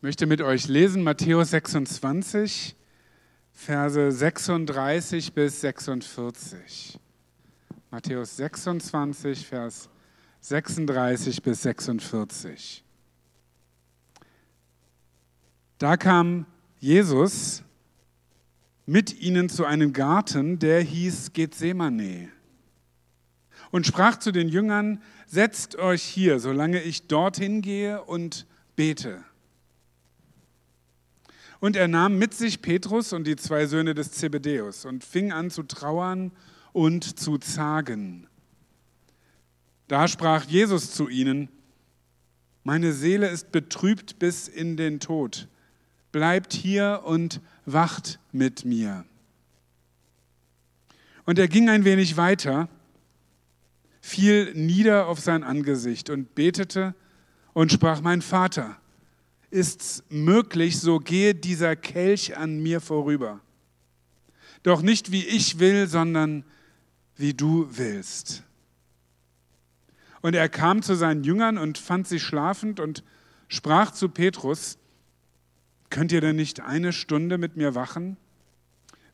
Ich möchte mit euch lesen Matthäus 26, Verse 36 bis 46. Matthäus 26, Vers 36 bis 46. Da kam Jesus mit ihnen zu einem Garten, der hieß Gethsemane, und sprach zu den Jüngern, setzt euch hier, solange ich dorthin gehe und bete. Und er nahm mit sich Petrus und die zwei Söhne des Zebedäus und fing an zu trauern und zu zagen. Da sprach Jesus zu ihnen, meine Seele ist betrübt bis in den Tod. Bleibt hier und wacht mit mir. Und er ging ein wenig weiter, fiel nieder auf sein Angesicht und betete und sprach, mein Vater, ist's möglich, so gehe dieser Kelch an mir vorüber. Doch nicht wie ich will, sondern wie du willst. Und er kam zu seinen Jüngern und fand sie schlafend und sprach zu Petrus, könnt ihr denn nicht eine Stunde mit mir wachen?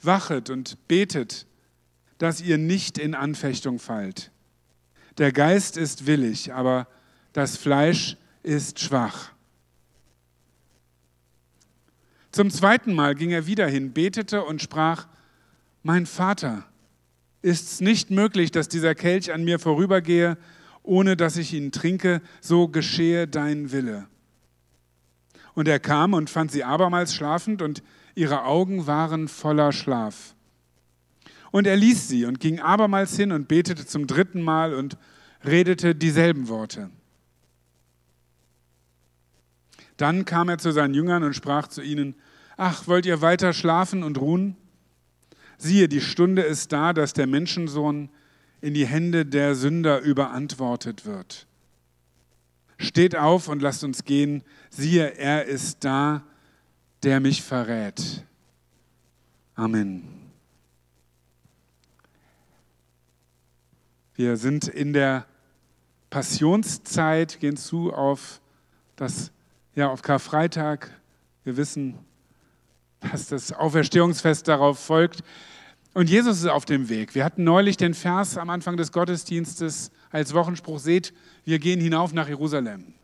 Wachet und betet, dass ihr nicht in Anfechtung fallt. Der Geist ist willig, aber das Fleisch ist schwach. Zum zweiten Mal ging er wieder hin, betete und sprach, mein Vater, ist es nicht möglich, dass dieser Kelch an mir vorübergehe, ohne dass ich ihn trinke, so geschehe dein Wille. Und er kam und fand sie abermals schlafend, und ihre Augen waren voller Schlaf. Und er ließ sie und ging abermals hin und betete zum dritten Mal und redete dieselben Worte. Dann kam er zu seinen Jüngern und sprach zu ihnen, Ach, wollt ihr weiter schlafen und ruhen? Siehe, die Stunde ist da, dass der Menschensohn in die Hände der Sünder überantwortet wird. Steht auf und lasst uns gehen. Siehe, er ist da, der mich verrät. Amen. Wir sind in der Passionszeit, gehen zu auf das ja auf Karfreitag. Wir wissen, dass das Auferstehungsfest darauf folgt. Und Jesus ist auf dem Weg. Wir hatten neulich den Vers am Anfang des Gottesdienstes als Wochenspruch, seht, wir gehen hinauf nach Jerusalem.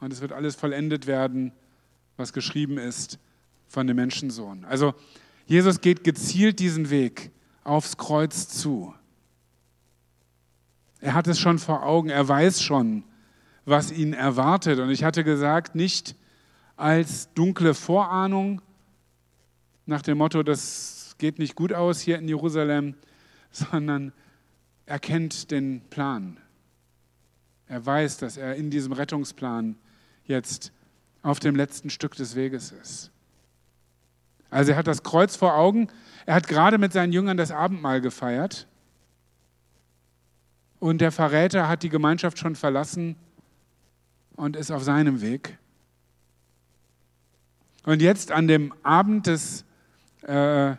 Und es wird alles vollendet werden, was geschrieben ist von dem Menschensohn. Also Jesus geht gezielt diesen Weg aufs Kreuz zu. Er hat es schon vor Augen, er weiß schon, was ihn erwartet. Und ich hatte gesagt, nicht als dunkle Vorahnung, nach dem Motto, das geht nicht gut aus hier in Jerusalem, sondern er kennt den Plan. Er weiß, dass er in diesem Rettungsplan jetzt auf dem letzten Stück des Weges ist. Also er hat das Kreuz vor Augen. Er hat gerade mit seinen Jüngern das Abendmahl gefeiert. Und der Verräter hat die Gemeinschaft schon verlassen und ist auf seinem Weg. Und jetzt an dem Abend des äh,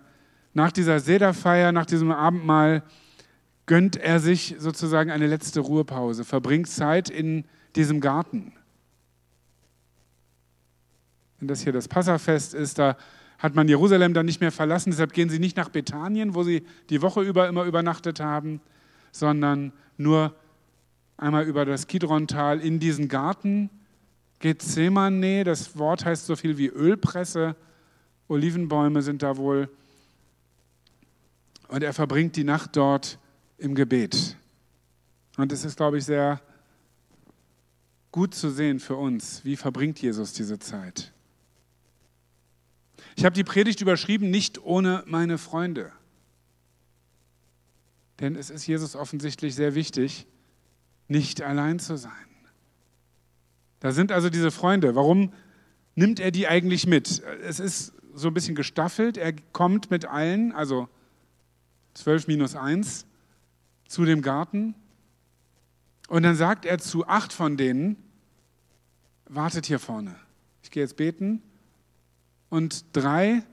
nach dieser Sederfeier, nach diesem Abendmahl, gönnt er sich sozusagen eine letzte Ruhepause, verbringt Zeit in diesem Garten. Wenn das hier das Passafest ist, da hat man Jerusalem dann nicht mehr verlassen, deshalb gehen sie nicht nach Bethanien, wo sie die Woche über immer übernachtet haben, sondern nur einmal über das Kidrontal in diesen Garten. Gethsemane, das Wort heißt so viel wie Ölpresse. Olivenbäume sind da wohl. Und er verbringt die Nacht dort im Gebet. Und es ist, glaube ich, sehr gut zu sehen für uns, wie verbringt Jesus diese Zeit. Ich habe die Predigt überschrieben, nicht ohne meine Freunde. Denn es ist Jesus offensichtlich sehr wichtig, nicht allein zu sein. Da sind also diese Freunde. Warum nimmt er die eigentlich mit? Es ist so ein bisschen gestaffelt. Er kommt mit allen, also 12 minus 1, zu dem Garten. Und dann sagt er zu acht von denen, wartet hier vorne. Ich gehe jetzt beten. Und drei,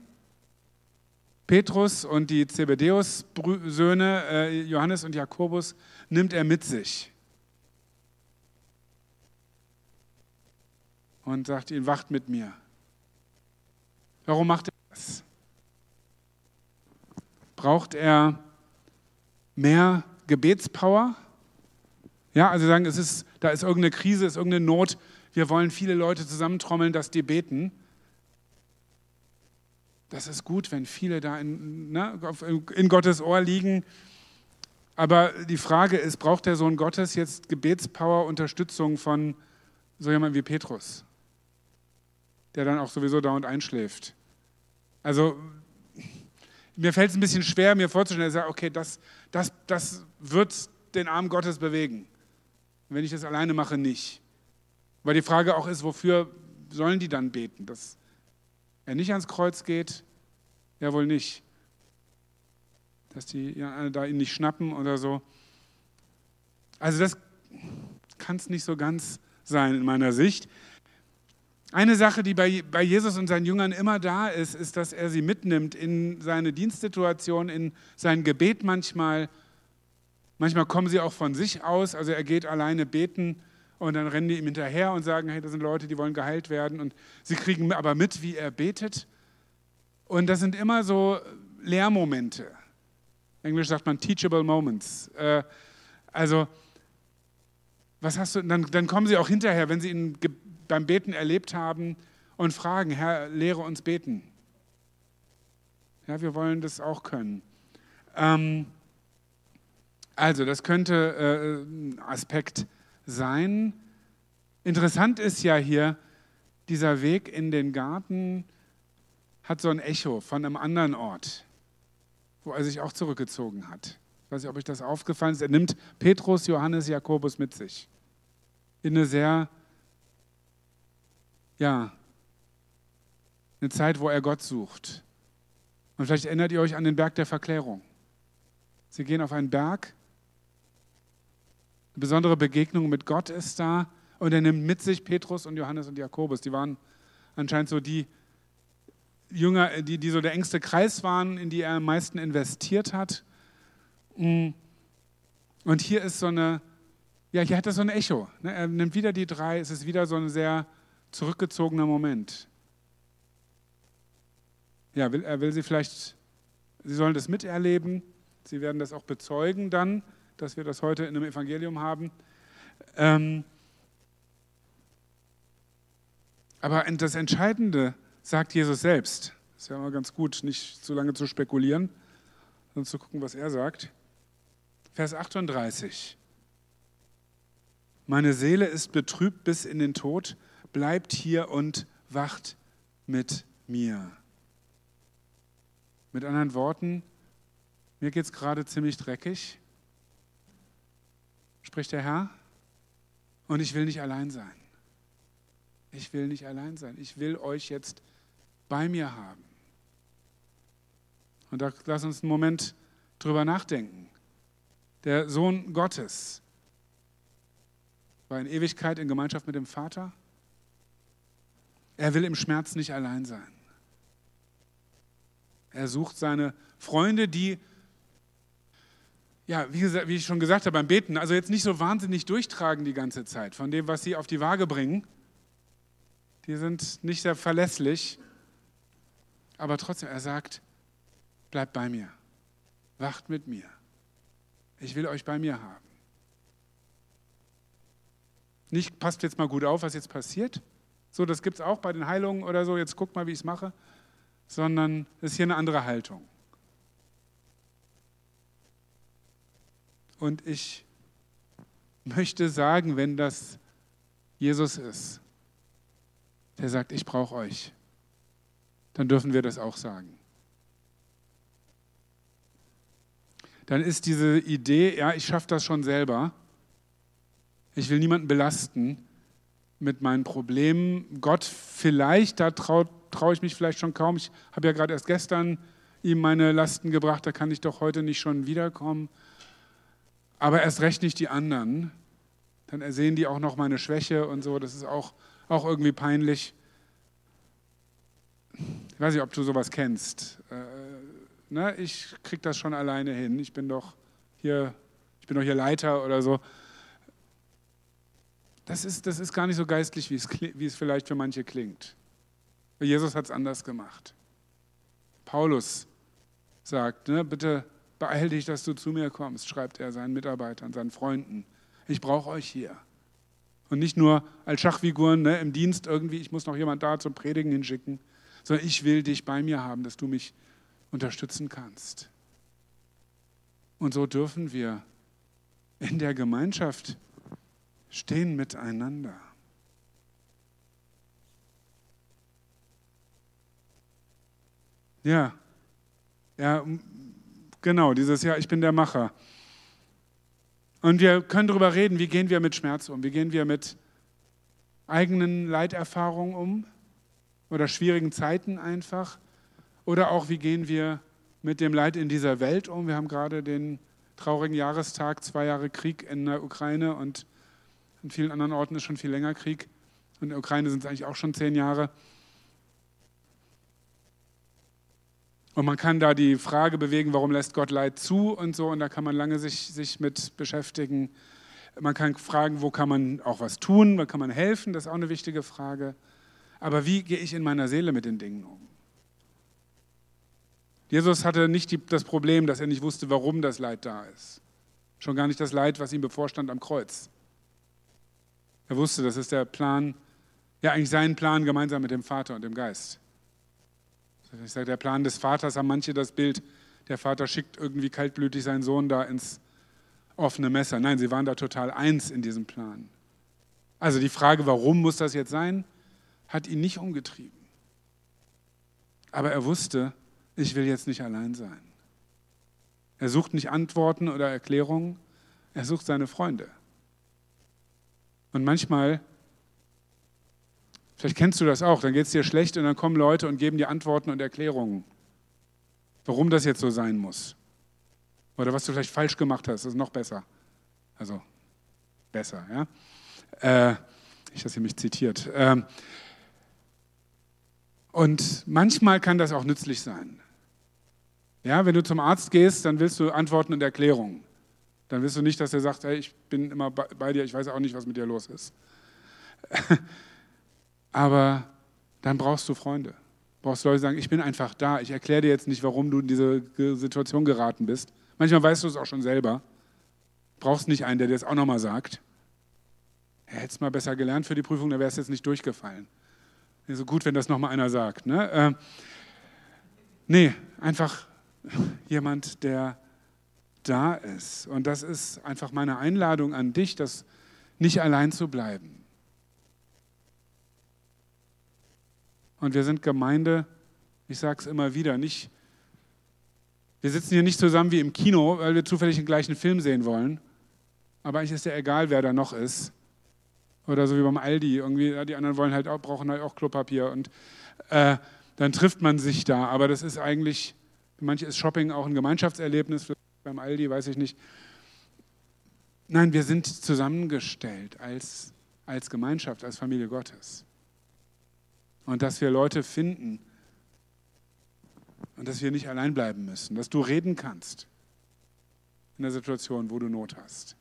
Petrus und die Zebedeus-Söhne, äh, Johannes und Jakobus, nimmt er mit sich. und sagt ihnen, wacht mit mir. Warum macht er das? Braucht er mehr Gebetspower? Ja, also sagen, es ist, da ist irgendeine Krise, ist irgendeine Not. Wir wollen viele Leute zusammentrommeln, dass die beten. Das ist gut, wenn viele da in, ne, in Gottes Ohr liegen. Aber die Frage ist, braucht der Sohn Gottes jetzt Gebetspower, Unterstützung von so jemandem wie Petrus, der dann auch sowieso dauernd einschläft? Also mir fällt es ein bisschen schwer, mir vorzustellen, er sagt, okay, das, das, das wird den Arm Gottes bewegen. Wenn ich das alleine mache, nicht. Weil die Frage auch ist, wofür sollen die dann beten? Dass er nicht ans Kreuz geht? Ja, wohl nicht. Dass die da ihn nicht schnappen oder so. Also das kann es nicht so ganz sein in meiner Sicht. Eine Sache, die bei, bei Jesus und seinen Jüngern immer da ist, ist, dass er sie mitnimmt in seine Dienstsituation, in sein Gebet manchmal. Manchmal kommen sie auch von sich aus, also er geht alleine beten und dann rennen die ihm hinterher und sagen, hey, das sind Leute, die wollen geheilt werden und sie kriegen aber mit, wie er betet. Und das sind immer so Lehrmomente. Englisch sagt man teachable moments. Äh, also, was hast du, dann, dann kommen sie auch hinterher, wenn sie ihn beim Beten erlebt haben und fragen, Herr, lehre uns beten. Ja, wir wollen das auch können. Ähm, also, das könnte äh, ein Aspekt sein. Interessant ist ja hier, dieser Weg in den Garten hat so ein Echo von einem anderen Ort, wo er sich auch zurückgezogen hat. Ich weiß nicht, ob euch das aufgefallen ist. Er nimmt Petrus, Johannes, Jakobus mit sich. In eine sehr ja, eine Zeit, wo er Gott sucht. Und vielleicht erinnert ihr euch an den Berg der Verklärung. Sie gehen auf einen Berg, eine besondere Begegnung mit Gott ist da und er nimmt mit sich Petrus und Johannes und Jakobus. Die waren anscheinend so die Jünger, die, die so der engste Kreis waren, in die er am meisten investiert hat. Und hier ist so eine, ja, hier hat er so ein Echo. Ne? Er nimmt wieder die drei, es ist wieder so ein sehr zurückgezogener Moment. Ja, will, er will sie vielleicht, sie sollen das miterleben, sie werden das auch bezeugen dann, dass wir das heute in einem Evangelium haben. Ähm, aber das Entscheidende sagt Jesus selbst. Das ist ja immer ganz gut, nicht zu lange zu spekulieren, sondern zu gucken, was er sagt. Vers 38. Meine Seele ist betrübt bis in den Tod bleibt hier und wacht mit mir. Mit anderen Worten, mir geht es gerade ziemlich dreckig, spricht der Herr, und ich will nicht allein sein. Ich will nicht allein sein. Ich will euch jetzt bei mir haben. Und da lass uns einen Moment drüber nachdenken. Der Sohn Gottes war in Ewigkeit in Gemeinschaft mit dem Vater. Er will im Schmerz nicht allein sein. Er sucht seine Freunde, die, ja, wie, gesagt, wie ich schon gesagt habe, beim Beten, also jetzt nicht so wahnsinnig durchtragen die ganze Zeit von dem, was sie auf die Waage bringen. Die sind nicht sehr verlässlich. Aber trotzdem, er sagt, bleibt bei mir, wacht mit mir. Ich will euch bei mir haben. Nicht, passt jetzt mal gut auf, was jetzt passiert, so, das gibt es auch bei den Heilungen oder so, jetzt guck mal, wie ich es mache, sondern es ist hier eine andere Haltung. Und ich möchte sagen, wenn das Jesus ist, der sagt, ich brauche euch, dann dürfen wir das auch sagen. Dann ist diese Idee, ja, ich schaffe das schon selber, ich will niemanden belasten, mit meinen Problemen. Gott vielleicht, da traue trau ich mich vielleicht schon kaum. Ich habe ja gerade erst gestern ihm meine Lasten gebracht, da kann ich doch heute nicht schon wiederkommen. Aber erst recht nicht die anderen. Dann ersehen die auch noch meine Schwäche und so. Das ist auch, auch irgendwie peinlich. Ich weiß nicht, ob du sowas kennst. Äh, ne? Ich kriege das schon alleine hin. Ich bin doch hier, ich bin doch hier Leiter oder so Das ist, das ist gar nicht so geistlich, wie es, wie es vielleicht für manche klingt. Jesus hat es anders gemacht. Paulus sagt, ne, bitte beeil dich, dass du zu mir kommst, schreibt er seinen Mitarbeitern, seinen Freunden. Ich brauche euch hier. Und nicht nur als Schachfiguren ne, im Dienst irgendwie, ich muss noch jemand da zum Predigen hinschicken, sondern ich will dich bei mir haben, dass du mich unterstützen kannst. Und so dürfen wir in der Gemeinschaft stehen miteinander. Ja, ja, genau, dieses Jahr, ich bin der Macher. Und wir können darüber reden, wie gehen wir mit Schmerz um, wie gehen wir mit eigenen Leiterfahrungen um oder schwierigen Zeiten einfach oder auch wie gehen wir mit dem Leid in dieser Welt um. Wir haben gerade den traurigen Jahrestag, zwei Jahre Krieg in der Ukraine und in vielen anderen Orten ist schon viel länger Krieg. In der Ukraine sind es eigentlich auch schon zehn Jahre. Und man kann da die Frage bewegen, warum lässt Gott Leid zu und so, und da kann man lange sich, sich mit beschäftigen. Man kann fragen, wo kann man auch was tun, wo kann man helfen, das ist auch eine wichtige Frage. Aber wie gehe ich in meiner Seele mit den Dingen um? Jesus hatte nicht die, das Problem, dass er nicht wusste, warum das Leid da ist. Schon gar nicht das Leid, was ihm bevorstand am Kreuz. Er wusste, das ist der Plan, ja eigentlich sein Plan gemeinsam mit dem Vater und dem Geist. Ich sage, der Plan des Vaters haben manche das Bild, der Vater schickt irgendwie kaltblütig seinen Sohn da ins offene Messer. Nein, sie waren da total eins in diesem Plan. Also die Frage, warum muss das jetzt sein, hat ihn nicht umgetrieben. Aber er wusste, ich will jetzt nicht allein sein. Er sucht nicht Antworten oder Erklärungen, er sucht seine Freunde. Und manchmal Vielleicht kennst du das auch, dann geht es dir schlecht und dann kommen Leute und geben dir Antworten und Erklärungen, warum das jetzt so sein muss. Oder was du vielleicht falsch gemacht hast, ist noch besser. Also besser, ja. Äh, ich das hier mich zitiert. Ähm, und manchmal kann das auch nützlich sein. Ja, wenn du zum Arzt gehst, dann willst du Antworten und Erklärungen. Dann willst du nicht, dass er sagt, hey, ich bin immer bei dir, ich weiß auch nicht, was mit dir los ist. Aber dann brauchst du Freunde. Brauchst Leute, die sagen, ich bin einfach da. Ich erkläre dir jetzt nicht, warum du in diese Situation geraten bist. Manchmal weißt du es auch schon selber. Brauchst nicht einen, der dir das auch nochmal sagt. Er hätte es mal besser gelernt für die Prüfung, dann wäre es jetzt nicht durchgefallen. So gut, wenn das nochmal einer sagt. Ne? Äh, nee, einfach jemand, der da ist. Und das ist einfach meine Einladung an dich, das nicht allein zu bleiben. Und wir sind Gemeinde, ich sage es immer wieder, nicht, wir sitzen hier nicht zusammen wie im Kino, weil wir zufällig den gleichen Film sehen wollen. Aber eigentlich ist ja egal, wer da noch ist. Oder so wie beim Aldi. Irgendwie, die anderen wollen halt auch, brauchen halt auch Klopapier. Und äh, dann trifft man sich da. Aber das ist eigentlich, manche ist Shopping auch ein Gemeinschaftserlebnis. Beim Aldi weiß ich nicht. Nein, wir sind zusammengestellt als, als Gemeinschaft, als Familie Gottes und dass wir Leute finden und dass wir nicht allein bleiben müssen, dass du reden kannst in der Situation, wo du Not hast.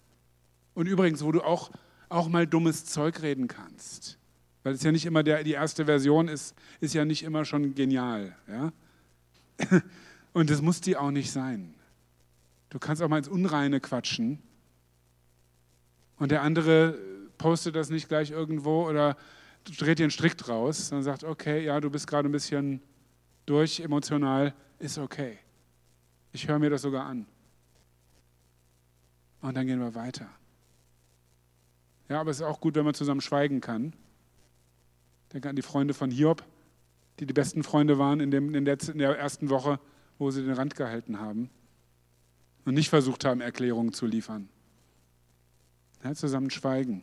Und übrigens, wo du auch, auch mal dummes Zeug reden kannst. Weil es ja nicht immer der, die erste Version ist, ist ja nicht immer schon genial. Ja? Und es muss die auch nicht sein. Du kannst auch mal ins Unreine quatschen und der andere postet das nicht gleich irgendwo oder dreht dir einen Strick draus, dann sagt, okay, ja, du bist gerade ein bisschen durch, emotional, ist okay. Ich höre mir das sogar an. Und dann gehen wir weiter. Ja, aber es ist auch gut, wenn man zusammen schweigen kann. Denke an die Freunde von Hiob, die die besten Freunde waren in, dem, in der ersten Woche, wo sie den Rand gehalten haben und nicht versucht haben, Erklärungen zu liefern. Ja, zusammen schweigen.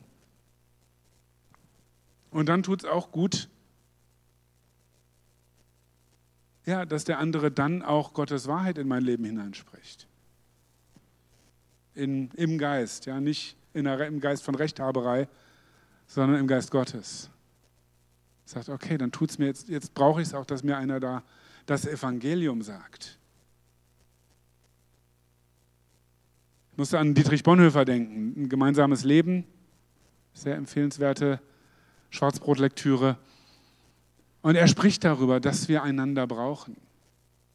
Und dann tut es auch gut, ja, dass der andere dann auch Gottes Wahrheit in mein Leben hineinspricht. In, Im Geist, ja, nicht der, im Geist von Rechthaberei, sondern im Geist Gottes. Sagt, okay, dann tut es mir jetzt, jetzt brauche ich es auch, dass mir einer da das Evangelium sagt. Ich musste an Dietrich Bonhoeffer denken, ein gemeinsames Leben, Sehr empfehlenswerte Schwarzbrotlektüre. Und er spricht darüber, dass wir einander brauchen.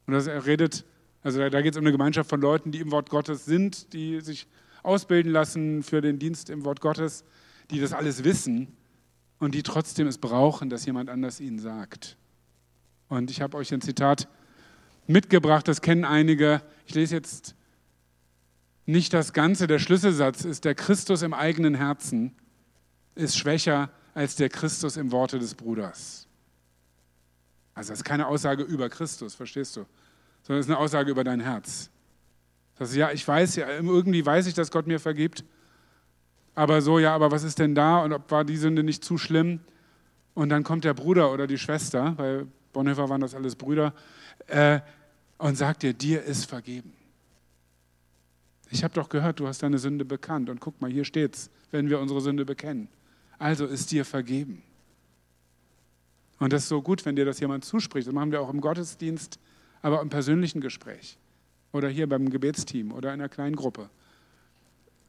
Und dass er redet, also da geht es um eine Gemeinschaft von Leuten, die im Wort Gottes sind, die sich ausbilden lassen für den Dienst im Wort Gottes, die das alles wissen und die trotzdem es brauchen, dass jemand anders ihnen sagt. Und ich habe euch ein Zitat mitgebracht, das kennen einige. Ich lese jetzt nicht das Ganze. Der Schlüsselsatz ist, der Christus im eigenen Herzen ist schwächer als der Christus im Worte des Bruders. Also das ist keine Aussage über Christus, verstehst du? Sondern es ist eine Aussage über dein Herz. Das ist, ja, ich weiß ja, irgendwie weiß ich, dass Gott mir vergibt. Aber so, ja, aber was ist denn da und ob war die Sünde nicht zu schlimm? Und dann kommt der Bruder oder die Schwester, bei Bonhoeffer waren das alles Brüder, äh, und sagt dir, dir ist vergeben. Ich habe doch gehört, du hast deine Sünde bekannt. Und guck mal, hier steht's, wenn wir unsere Sünde bekennen. Also ist dir vergeben. Und das ist so gut, wenn dir das jemand zuspricht. Das machen wir auch im Gottesdienst, aber im persönlichen Gespräch. Oder hier beim Gebetsteam oder in einer kleinen Gruppe.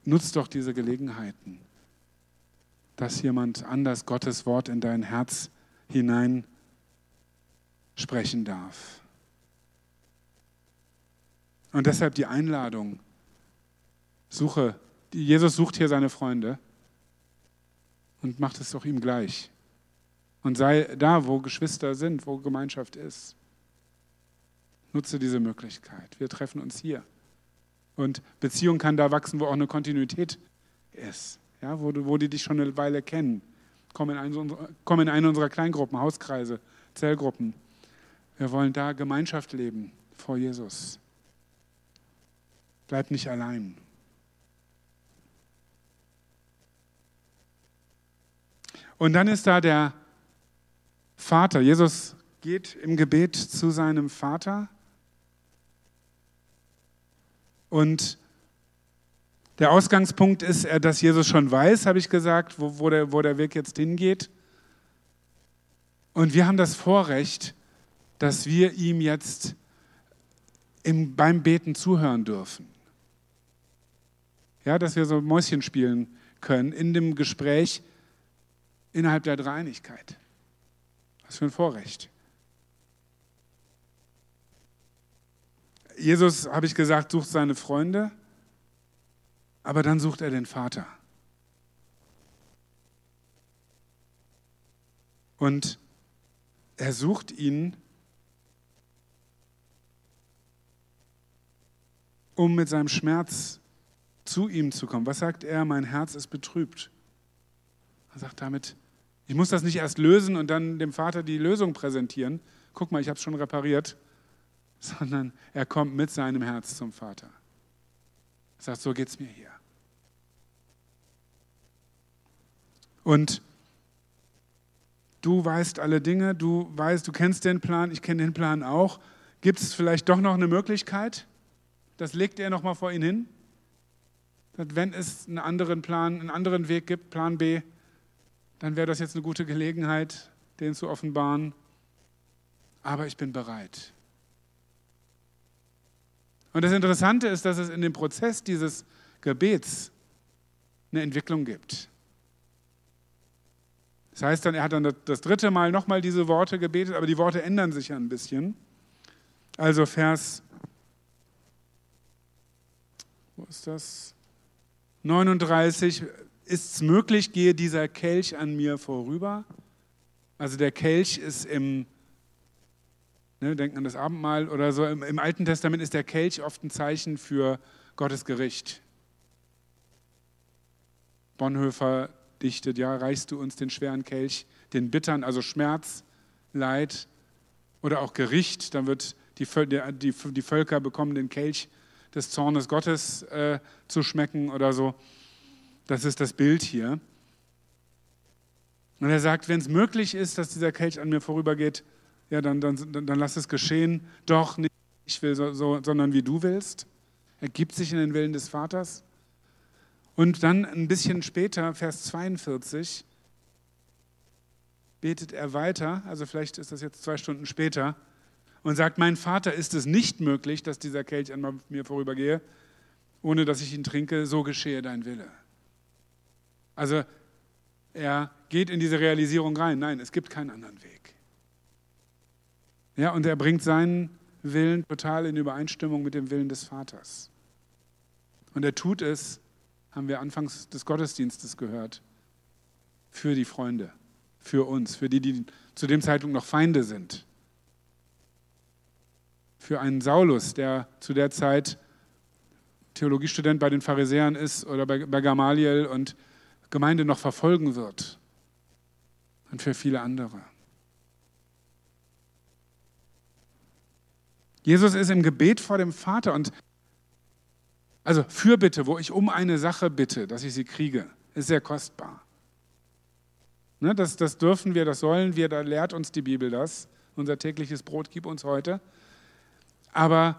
Nutzt doch diese Gelegenheiten, dass jemand anders Gottes Wort in dein Herz hinein sprechen darf. Und deshalb die Einladung, suche, Jesus sucht hier seine Freunde und macht es doch ihm gleich. Und sei da, wo Geschwister sind, wo Gemeinschaft ist. Nutze diese Möglichkeit. Wir treffen uns hier. Und Beziehung kann da wachsen, wo auch eine Kontinuität ist. Ja, wo, wo die dich schon eine Weile kennen. Komm in, eine, komm in eine unserer Kleingruppen, Hauskreise, Zellgruppen. Wir wollen da Gemeinschaft leben vor Jesus. Bleib nicht allein. Und dann ist da der Vater. Jesus geht im Gebet zu seinem Vater. Und der Ausgangspunkt ist, dass Jesus schon weiß, habe ich gesagt, wo, wo, der, wo der Weg jetzt hingeht. Und wir haben das Vorrecht, dass wir ihm jetzt im, beim Beten zuhören dürfen. Ja, dass wir so Mäuschen spielen können in dem Gespräch innerhalb der Dreieinigkeit. Was für ein Vorrecht. Jesus, habe ich gesagt, sucht seine Freunde, aber dann sucht er den Vater. Und er sucht ihn, um mit seinem Schmerz zu ihm zu kommen. Was sagt er? Mein Herz ist betrübt. Er sagt damit, ich muss das nicht erst lösen und dann dem Vater die Lösung präsentieren. Guck mal, ich habe es schon repariert. Sondern er kommt mit seinem Herz zum Vater. Er sagt, so geht es mir hier. Und du weißt alle Dinge, du weißt, du kennst den Plan, ich kenne den Plan auch. Gibt es vielleicht doch noch eine Möglichkeit? Das legt er nochmal vor ihn hin wenn es einen anderen Plan, einen anderen Weg gibt, Plan B, dann wäre das jetzt eine gute Gelegenheit, den zu offenbaren. Aber ich bin bereit. Und das Interessante ist, dass es in dem Prozess dieses Gebets eine Entwicklung gibt. Das heißt dann, er hat dann das dritte Mal nochmal diese Worte gebetet, aber die Worte ändern sich ja ein bisschen. Also Vers, wo ist das? 39, ist es möglich, gehe dieser Kelch an mir vorüber? Also der Kelch ist im, ne, denken an das Abendmahl oder so, im, im Alten Testament ist der Kelch oft ein Zeichen für Gottes Gericht. Bonhoeffer dichtet, ja, reichst du uns den schweren Kelch, den bittern, also Schmerz, Leid oder auch Gericht, dann wird die, die, die Völker bekommen den Kelch des Zornes Gottes äh, zu schmecken oder so. Das ist das Bild hier. Und er sagt, wenn es möglich ist, dass dieser Kelch an mir vorübergeht, ja, dann, dann, dann, dann lass es geschehen. Doch nicht ich will, so, so, sondern wie du willst. Er gibt sich in den Willen des Vaters. Und dann ein bisschen später, Vers 42, betet er weiter, also vielleicht ist das jetzt zwei Stunden später, und sagt, mein Vater ist es nicht möglich, dass dieser Kelch an mir vorübergehe, ohne dass ich ihn trinke, so geschehe dein Wille. Also er geht in diese Realisierung rein. Nein, es gibt keinen anderen Weg. Ja, und er bringt seinen Willen total in Übereinstimmung mit dem Willen des Vaters. Und er tut es, haben wir anfangs des Gottesdienstes gehört, für die Freunde, für uns, für die, die zu dem Zeitpunkt noch Feinde sind. Für einen Saulus, der zu der Zeit Theologiestudent bei den Pharisäern ist oder bei, bei Gamaliel und Gemeinde noch verfolgen wird. Und für viele andere. Jesus ist im Gebet vor dem Vater und also Fürbitte, wo ich um eine Sache bitte, dass ich sie kriege, ist sehr kostbar. Ne, das, das dürfen wir, das sollen wir, da lehrt uns die Bibel das. Unser tägliches Brot gib uns heute. Aber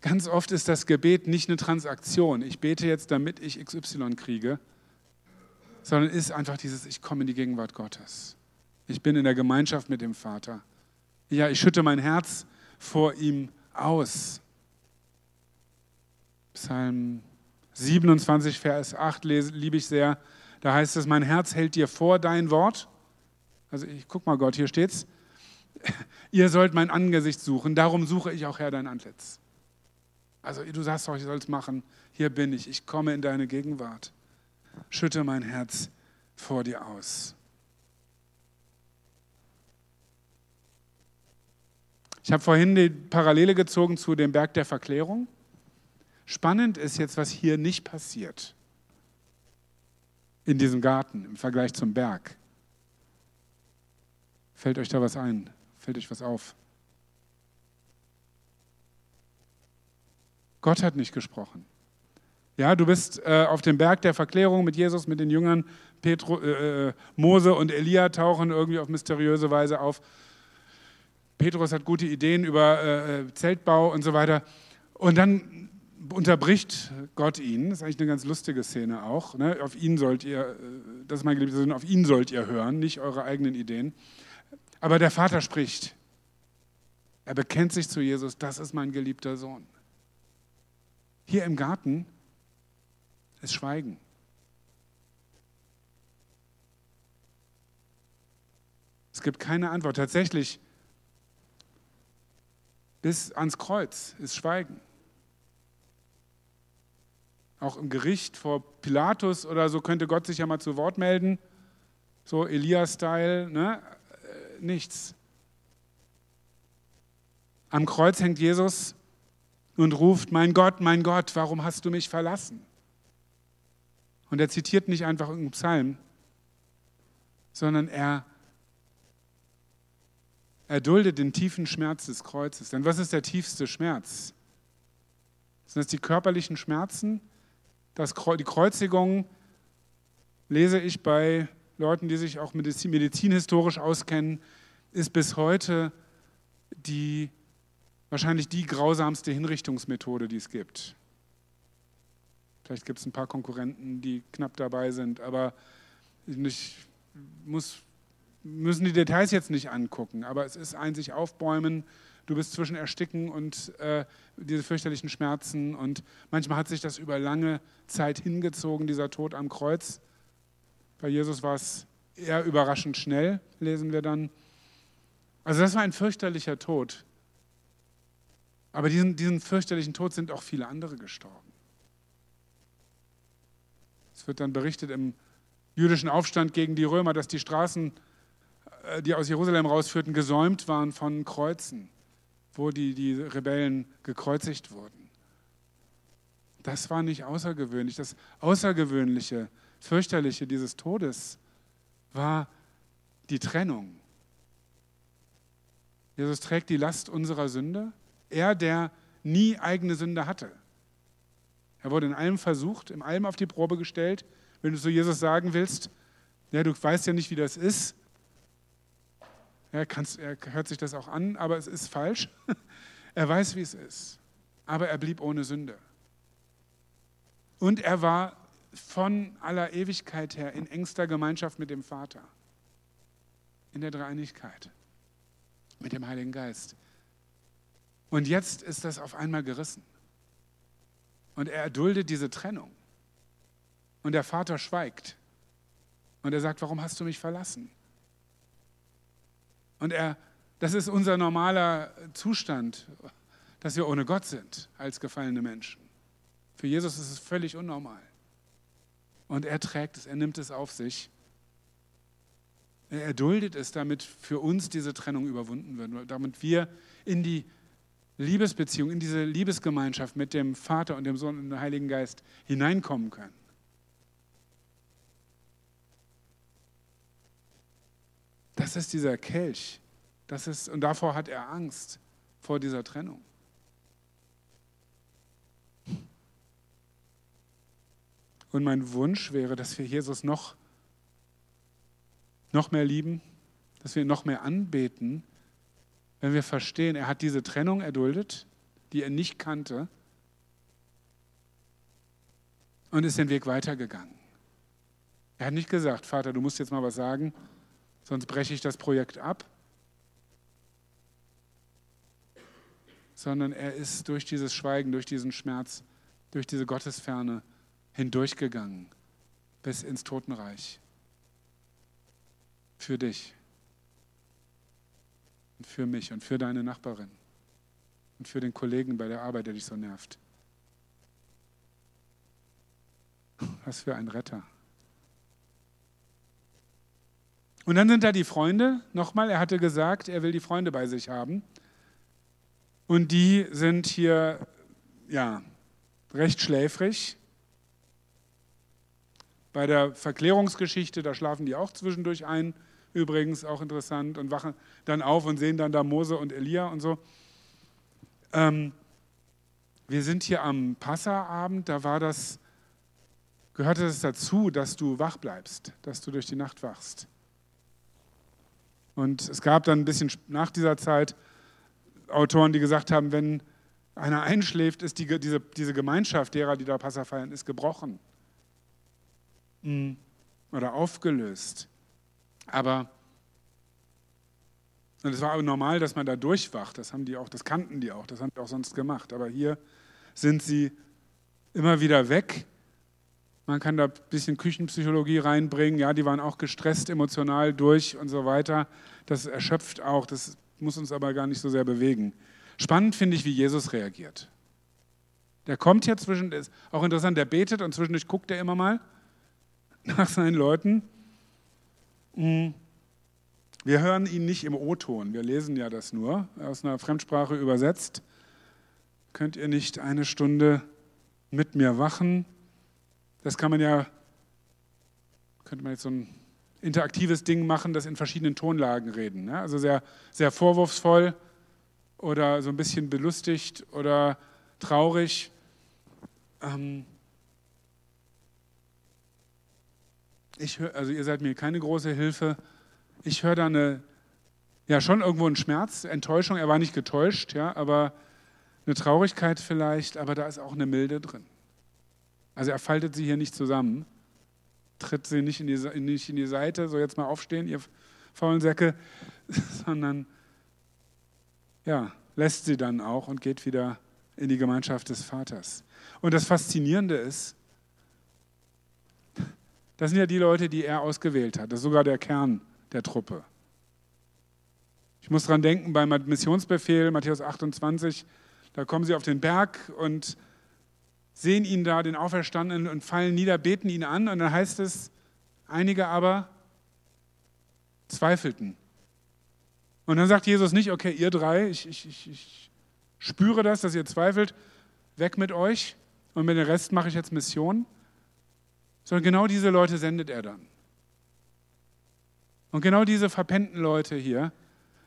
ganz oft ist das Gebet nicht eine Transaktion. Ich bete jetzt, damit ich XY kriege, sondern ist einfach dieses, ich komme in die Gegenwart Gottes. Ich bin in der Gemeinschaft mit dem Vater. Ja, ich schütte mein Herz vor ihm aus. Psalm 27, Vers 8 lese, liebe ich sehr. Da heißt es, mein Herz hält dir vor dein Wort. Also ich guck mal Gott, hier steht's. Ihr sollt mein Angesicht suchen, darum suche ich auch Herr dein Antlitz. Also du sagst doch, ich soll es machen. Hier bin ich, ich komme in deine Gegenwart. Schütte mein Herz vor dir aus. Ich habe vorhin die Parallele gezogen zu dem Berg der Verklärung. Spannend ist jetzt, was hier nicht passiert in diesem Garten im Vergleich zum Berg. Fällt euch da was ein? Fällt euch was auf? Gott hat nicht gesprochen. Ja, du bist äh, auf dem Berg der Verklärung mit Jesus, mit den Jüngern. Petro, äh, äh Mose und Elia tauchen irgendwie auf mysteriöse Weise auf. Petrus hat gute Ideen über äh, äh, Zeltbau und so weiter. Und dann unterbricht Gott ihn. Das ist eigentlich eine ganz lustige Szene auch. Ne? Auf ihn sollt ihr, äh, das ist mein geliebter Sohn, auf ihn sollt ihr hören, nicht eure eigenen Ideen. Aber der Vater spricht. Er bekennt sich zu Jesus, das ist mein geliebter Sohn. Hier im Garten ist Schweigen. Es gibt keine Antwort. Tatsächlich bis ans Kreuz ist Schweigen. Auch im Gericht vor Pilatus oder so könnte Gott sich ja mal zu Wort melden. So Elia-Style, ne? Äh, nichts. Am Kreuz hängt Jesus und ruft, mein Gott, mein Gott, warum hast du mich verlassen? Und er zitiert nicht einfach irgendeinen Psalm, sondern er er duldet den tiefen Schmerz des Kreuzes. Denn was ist der tiefste Schmerz? Sind das die körperlichen Schmerzen? Das, die Kreuzigung lese ich bei Leuten, die sich auch medizin, medizinhistorisch auskennen, ist bis heute die wahrscheinlich die grausamste Hinrichtungsmethode, die es gibt. Vielleicht gibt es ein paar Konkurrenten, die knapp dabei sind, aber ich muss müssen die Details jetzt nicht angucken, aber es ist ein sich aufbäumen, du bist zwischen Ersticken und äh, diese fürchterlichen Schmerzen und manchmal hat sich das über lange Zeit hingezogen, dieser Tod am Kreuz. Bei Jesus war es eher überraschend schnell, lesen wir dann. Also das war ein fürchterlicher Tod. Aber diesen, diesen fürchterlichen Tod sind auch viele andere gestorben. Es wird dann berichtet im jüdischen Aufstand gegen die Römer, dass die Straßen äh, die aus Jerusalem rausführten, gesäumt waren von Kreuzen, wo die, die Rebellen gekreuzigt wurden. Das war nicht außergewöhnlich. Das Außergewöhnliche, Fürchterliche dieses Todes war die Trennung. Jesus trägt die Last unserer Sünde. Er, der nie eigene Sünde hatte. Er wurde in allem versucht, in allem auf die Probe gestellt. Wenn du zu Jesus sagen willst, ja, du weißt ja nicht, wie das ist, er, er hört sich das auch an, aber es ist falsch. Er weiß, wie es ist. Aber er blieb ohne Sünde. Und er war von aller Ewigkeit her in engster Gemeinschaft mit dem Vater. In der Dreieinigkeit. Mit dem Heiligen Geist. Und jetzt ist das auf einmal gerissen. Und er erduldet diese Trennung. Und der Vater schweigt. Und er sagt, warum hast du mich verlassen? Und er, das ist unser normaler Zustand, dass wir ohne Gott sind als gefallene Menschen. Für Jesus ist es völlig unnormal. Und er trägt es, er nimmt es auf sich. Er erduldet es, damit für uns diese Trennung überwunden wird, damit wir in die Liebesbeziehung, in diese Liebesgemeinschaft mit dem Vater und dem Sohn und dem Heiligen Geist hineinkommen können. Das ist dieser Kelch. Das ist, und davor hat er Angst, vor dieser Trennung. Und mein Wunsch wäre, dass wir Jesus noch, noch mehr lieben, dass wir ihn noch mehr anbeten, wenn wir verstehen, er hat diese Trennung erduldet, die er nicht kannte, und ist den Weg weitergegangen. Er hat nicht gesagt, Vater, du musst jetzt mal was sagen, sonst breche ich das Projekt ab, sondern er ist durch dieses Schweigen, durch diesen Schmerz, durch diese Gottesferne hindurchgegangen bis ins Totenreich. Für dich und für mich und für deine Nachbarin und für den Kollegen bei der Arbeit, der dich so nervt. Was für ein Retter. Und dann sind da die Freunde. Nochmal, er hatte gesagt, er will die Freunde bei sich haben. Und die sind hier, ja, recht schläfrig. Bei der Verklärungsgeschichte, da schlafen die auch zwischendurch ein übrigens auch interessant, und wachen dann auf und sehen dann da Mose und Elia und so. Ähm, wir sind hier am Passaabend, da war das, gehörte es das dazu, dass du wach bleibst, dass du durch die Nacht wachst. Und es gab dann ein bisschen nach dieser Zeit Autoren, die gesagt haben, wenn einer einschläft, ist die, diese, diese Gemeinschaft derer, die da Passa feiern, ist gebrochen hm. oder aufgelöst. Aber und es war aber normal, dass man da durchwacht. Das haben die auch, das kannten die auch, das haben die auch sonst gemacht. Aber hier sind sie immer wieder weg. Man kann da ein bisschen Küchenpsychologie reinbringen. Ja, die waren auch gestresst, emotional durch und so weiter. Das erschöpft auch. Das muss uns aber gar nicht so sehr bewegen. Spannend finde ich, wie Jesus reagiert. Der kommt hier zwischen, ist auch interessant, der betet und zwischendurch guckt er immer mal nach seinen Leuten. Wir hören ihn nicht im O-Ton, wir lesen ja das nur, aus einer Fremdsprache übersetzt. Könnt ihr nicht eine Stunde mit mir wachen? Das kann man ja, könnte man jetzt so ein interaktives Ding machen, das in verschiedenen Tonlagen reden. Ne? Also sehr, sehr vorwurfsvoll oder so ein bisschen belustigt oder traurig. Ähm, ich hör, also ihr seid mir keine große Hilfe. Ich höre da eine, ja schon irgendwo einen Schmerz, Enttäuschung. Er war nicht getäuscht, ja, aber eine Traurigkeit vielleicht, aber da ist auch eine Milde drin. Also er faltet sie hier nicht zusammen, tritt sie nicht in die, nicht in die Seite, so jetzt mal aufstehen, ihr faulen Säcke, sondern ja, lässt sie dann auch und geht wieder in die Gemeinschaft des Vaters. Und das Faszinierende ist, das sind ja die Leute, die er ausgewählt hat. Das ist sogar der Kern der Truppe. Ich muss daran denken, beim Missionsbefehl, Matthäus 28, da kommen sie auf den Berg und sehen ihn da, den Auferstandenen, und fallen nieder, beten ihn an. Und dann heißt es, einige aber zweifelten. Und dann sagt Jesus nicht, okay, ihr drei, ich, ich, ich, ich spüre das, dass ihr zweifelt, weg mit euch und mit dem Rest mache ich jetzt Mission, sondern genau diese Leute sendet er dann. Und genau diese verpennten Leute hier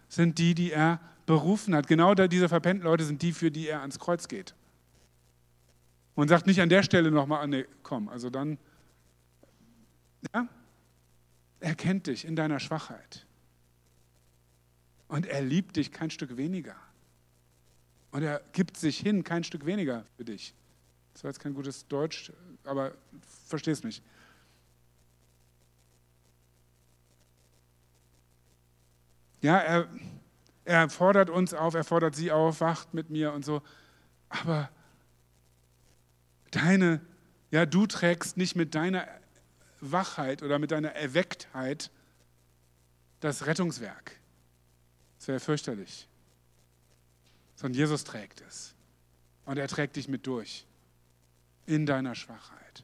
sind die, die er berufen hat. Genau diese verpennten Leute sind die, für die er ans Kreuz geht. Und sagt nicht an der Stelle nochmal, nee, komm, also dann, ja, er kennt dich in deiner Schwachheit. Und er liebt dich kein Stück weniger. Und er gibt sich hin kein Stück weniger für dich. Das war jetzt kein gutes Deutsch, aber verstehst mich. Ja, er, er fordert uns auf, er fordert sie auf, wacht mit mir und so. Aber deine, ja, du trägst nicht mit deiner Wachheit oder mit deiner Erwecktheit das Rettungswerk. Das wäre fürchterlich. Sondern Jesus trägt es. Und er trägt dich mit durch. In deiner Schwachheit.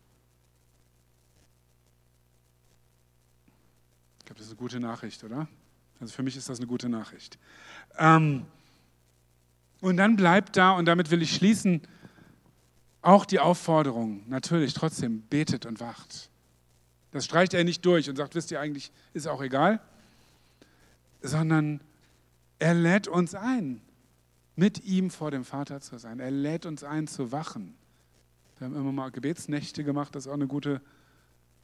Ich glaube, das ist eine gute Nachricht, oder? Also für mich ist das eine gute Nachricht. Ähm, und dann bleibt da, und damit will ich schließen, auch die Aufforderung, natürlich trotzdem, betet und wacht. Das streicht er nicht durch und sagt, wisst ihr eigentlich, ist auch egal, sondern er lädt uns ein, mit ihm vor dem Vater zu sein. Er lädt uns ein, zu wachen. Wir haben immer mal Gebetsnächte gemacht, das ist auch eine gute,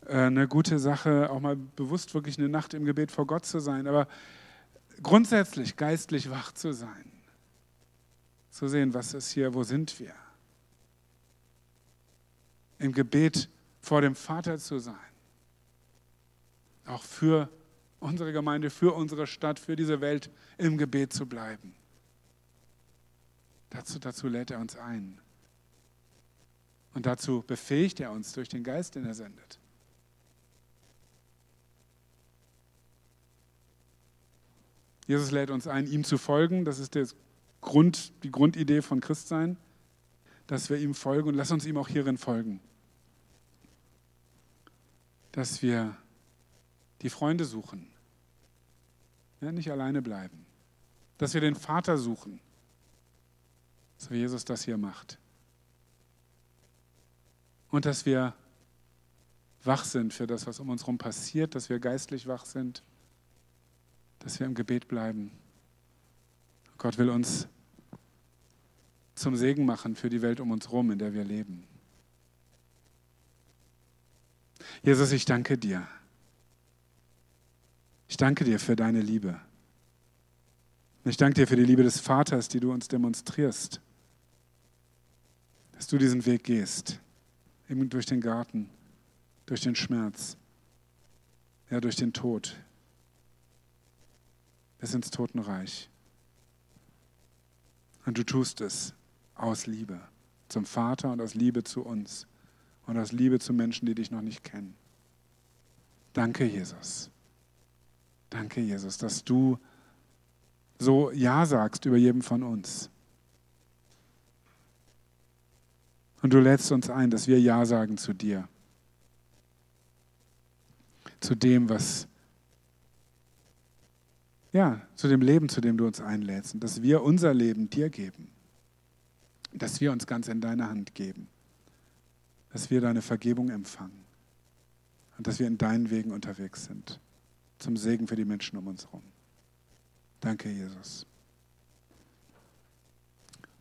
äh, eine gute Sache, auch mal bewusst wirklich eine Nacht im Gebet vor Gott zu sein. Aber grundsätzlich geistlich wach zu sein. Zu sehen, was ist hier, wo sind wir. Im Gebet vor dem Vater zu sein. Auch für unsere Gemeinde, für unsere Stadt, für diese Welt im Gebet zu bleiben. Dazu, dazu lädt er uns ein. Und dazu befähigt er uns durch den Geist, den er sendet. Jesus lädt uns ein, ihm zu folgen. Das ist Grund, die Grundidee von Christsein, dass wir ihm folgen und lass uns ihm auch hierin folgen. Dass wir die Freunde suchen, ja, nicht alleine bleiben. Dass wir den Vater suchen, so wie Jesus das hier macht. Und dass wir wach sind für das, was um uns herum passiert, dass wir geistlich wach sind dass wir im Gebet bleiben. Gott will uns zum Segen machen für die Welt um uns herum, in der wir leben. Jesus, ich danke dir. Ich danke dir für deine Liebe. Ich danke dir für die Liebe des Vaters, die du uns demonstrierst. Dass du diesen Weg gehst, eben durch den Garten, durch den Schmerz, ja, durch den Tod, bis ins Totenreich. Und du tust es aus Liebe zum Vater und aus Liebe zu uns und aus Liebe zu Menschen, die dich noch nicht kennen. Danke, Jesus. Danke, Jesus, dass du so Ja sagst über jedem von uns. Und du lädst uns ein, dass wir Ja sagen zu dir. Zu dem, was ja, zu dem Leben, zu dem du uns einlädst. Und dass wir unser Leben dir geben. Dass wir uns ganz in deine Hand geben. Dass wir deine Vergebung empfangen. Und dass wir in deinen Wegen unterwegs sind. Zum Segen für die Menschen um uns herum. Danke, Jesus.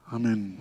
Amen.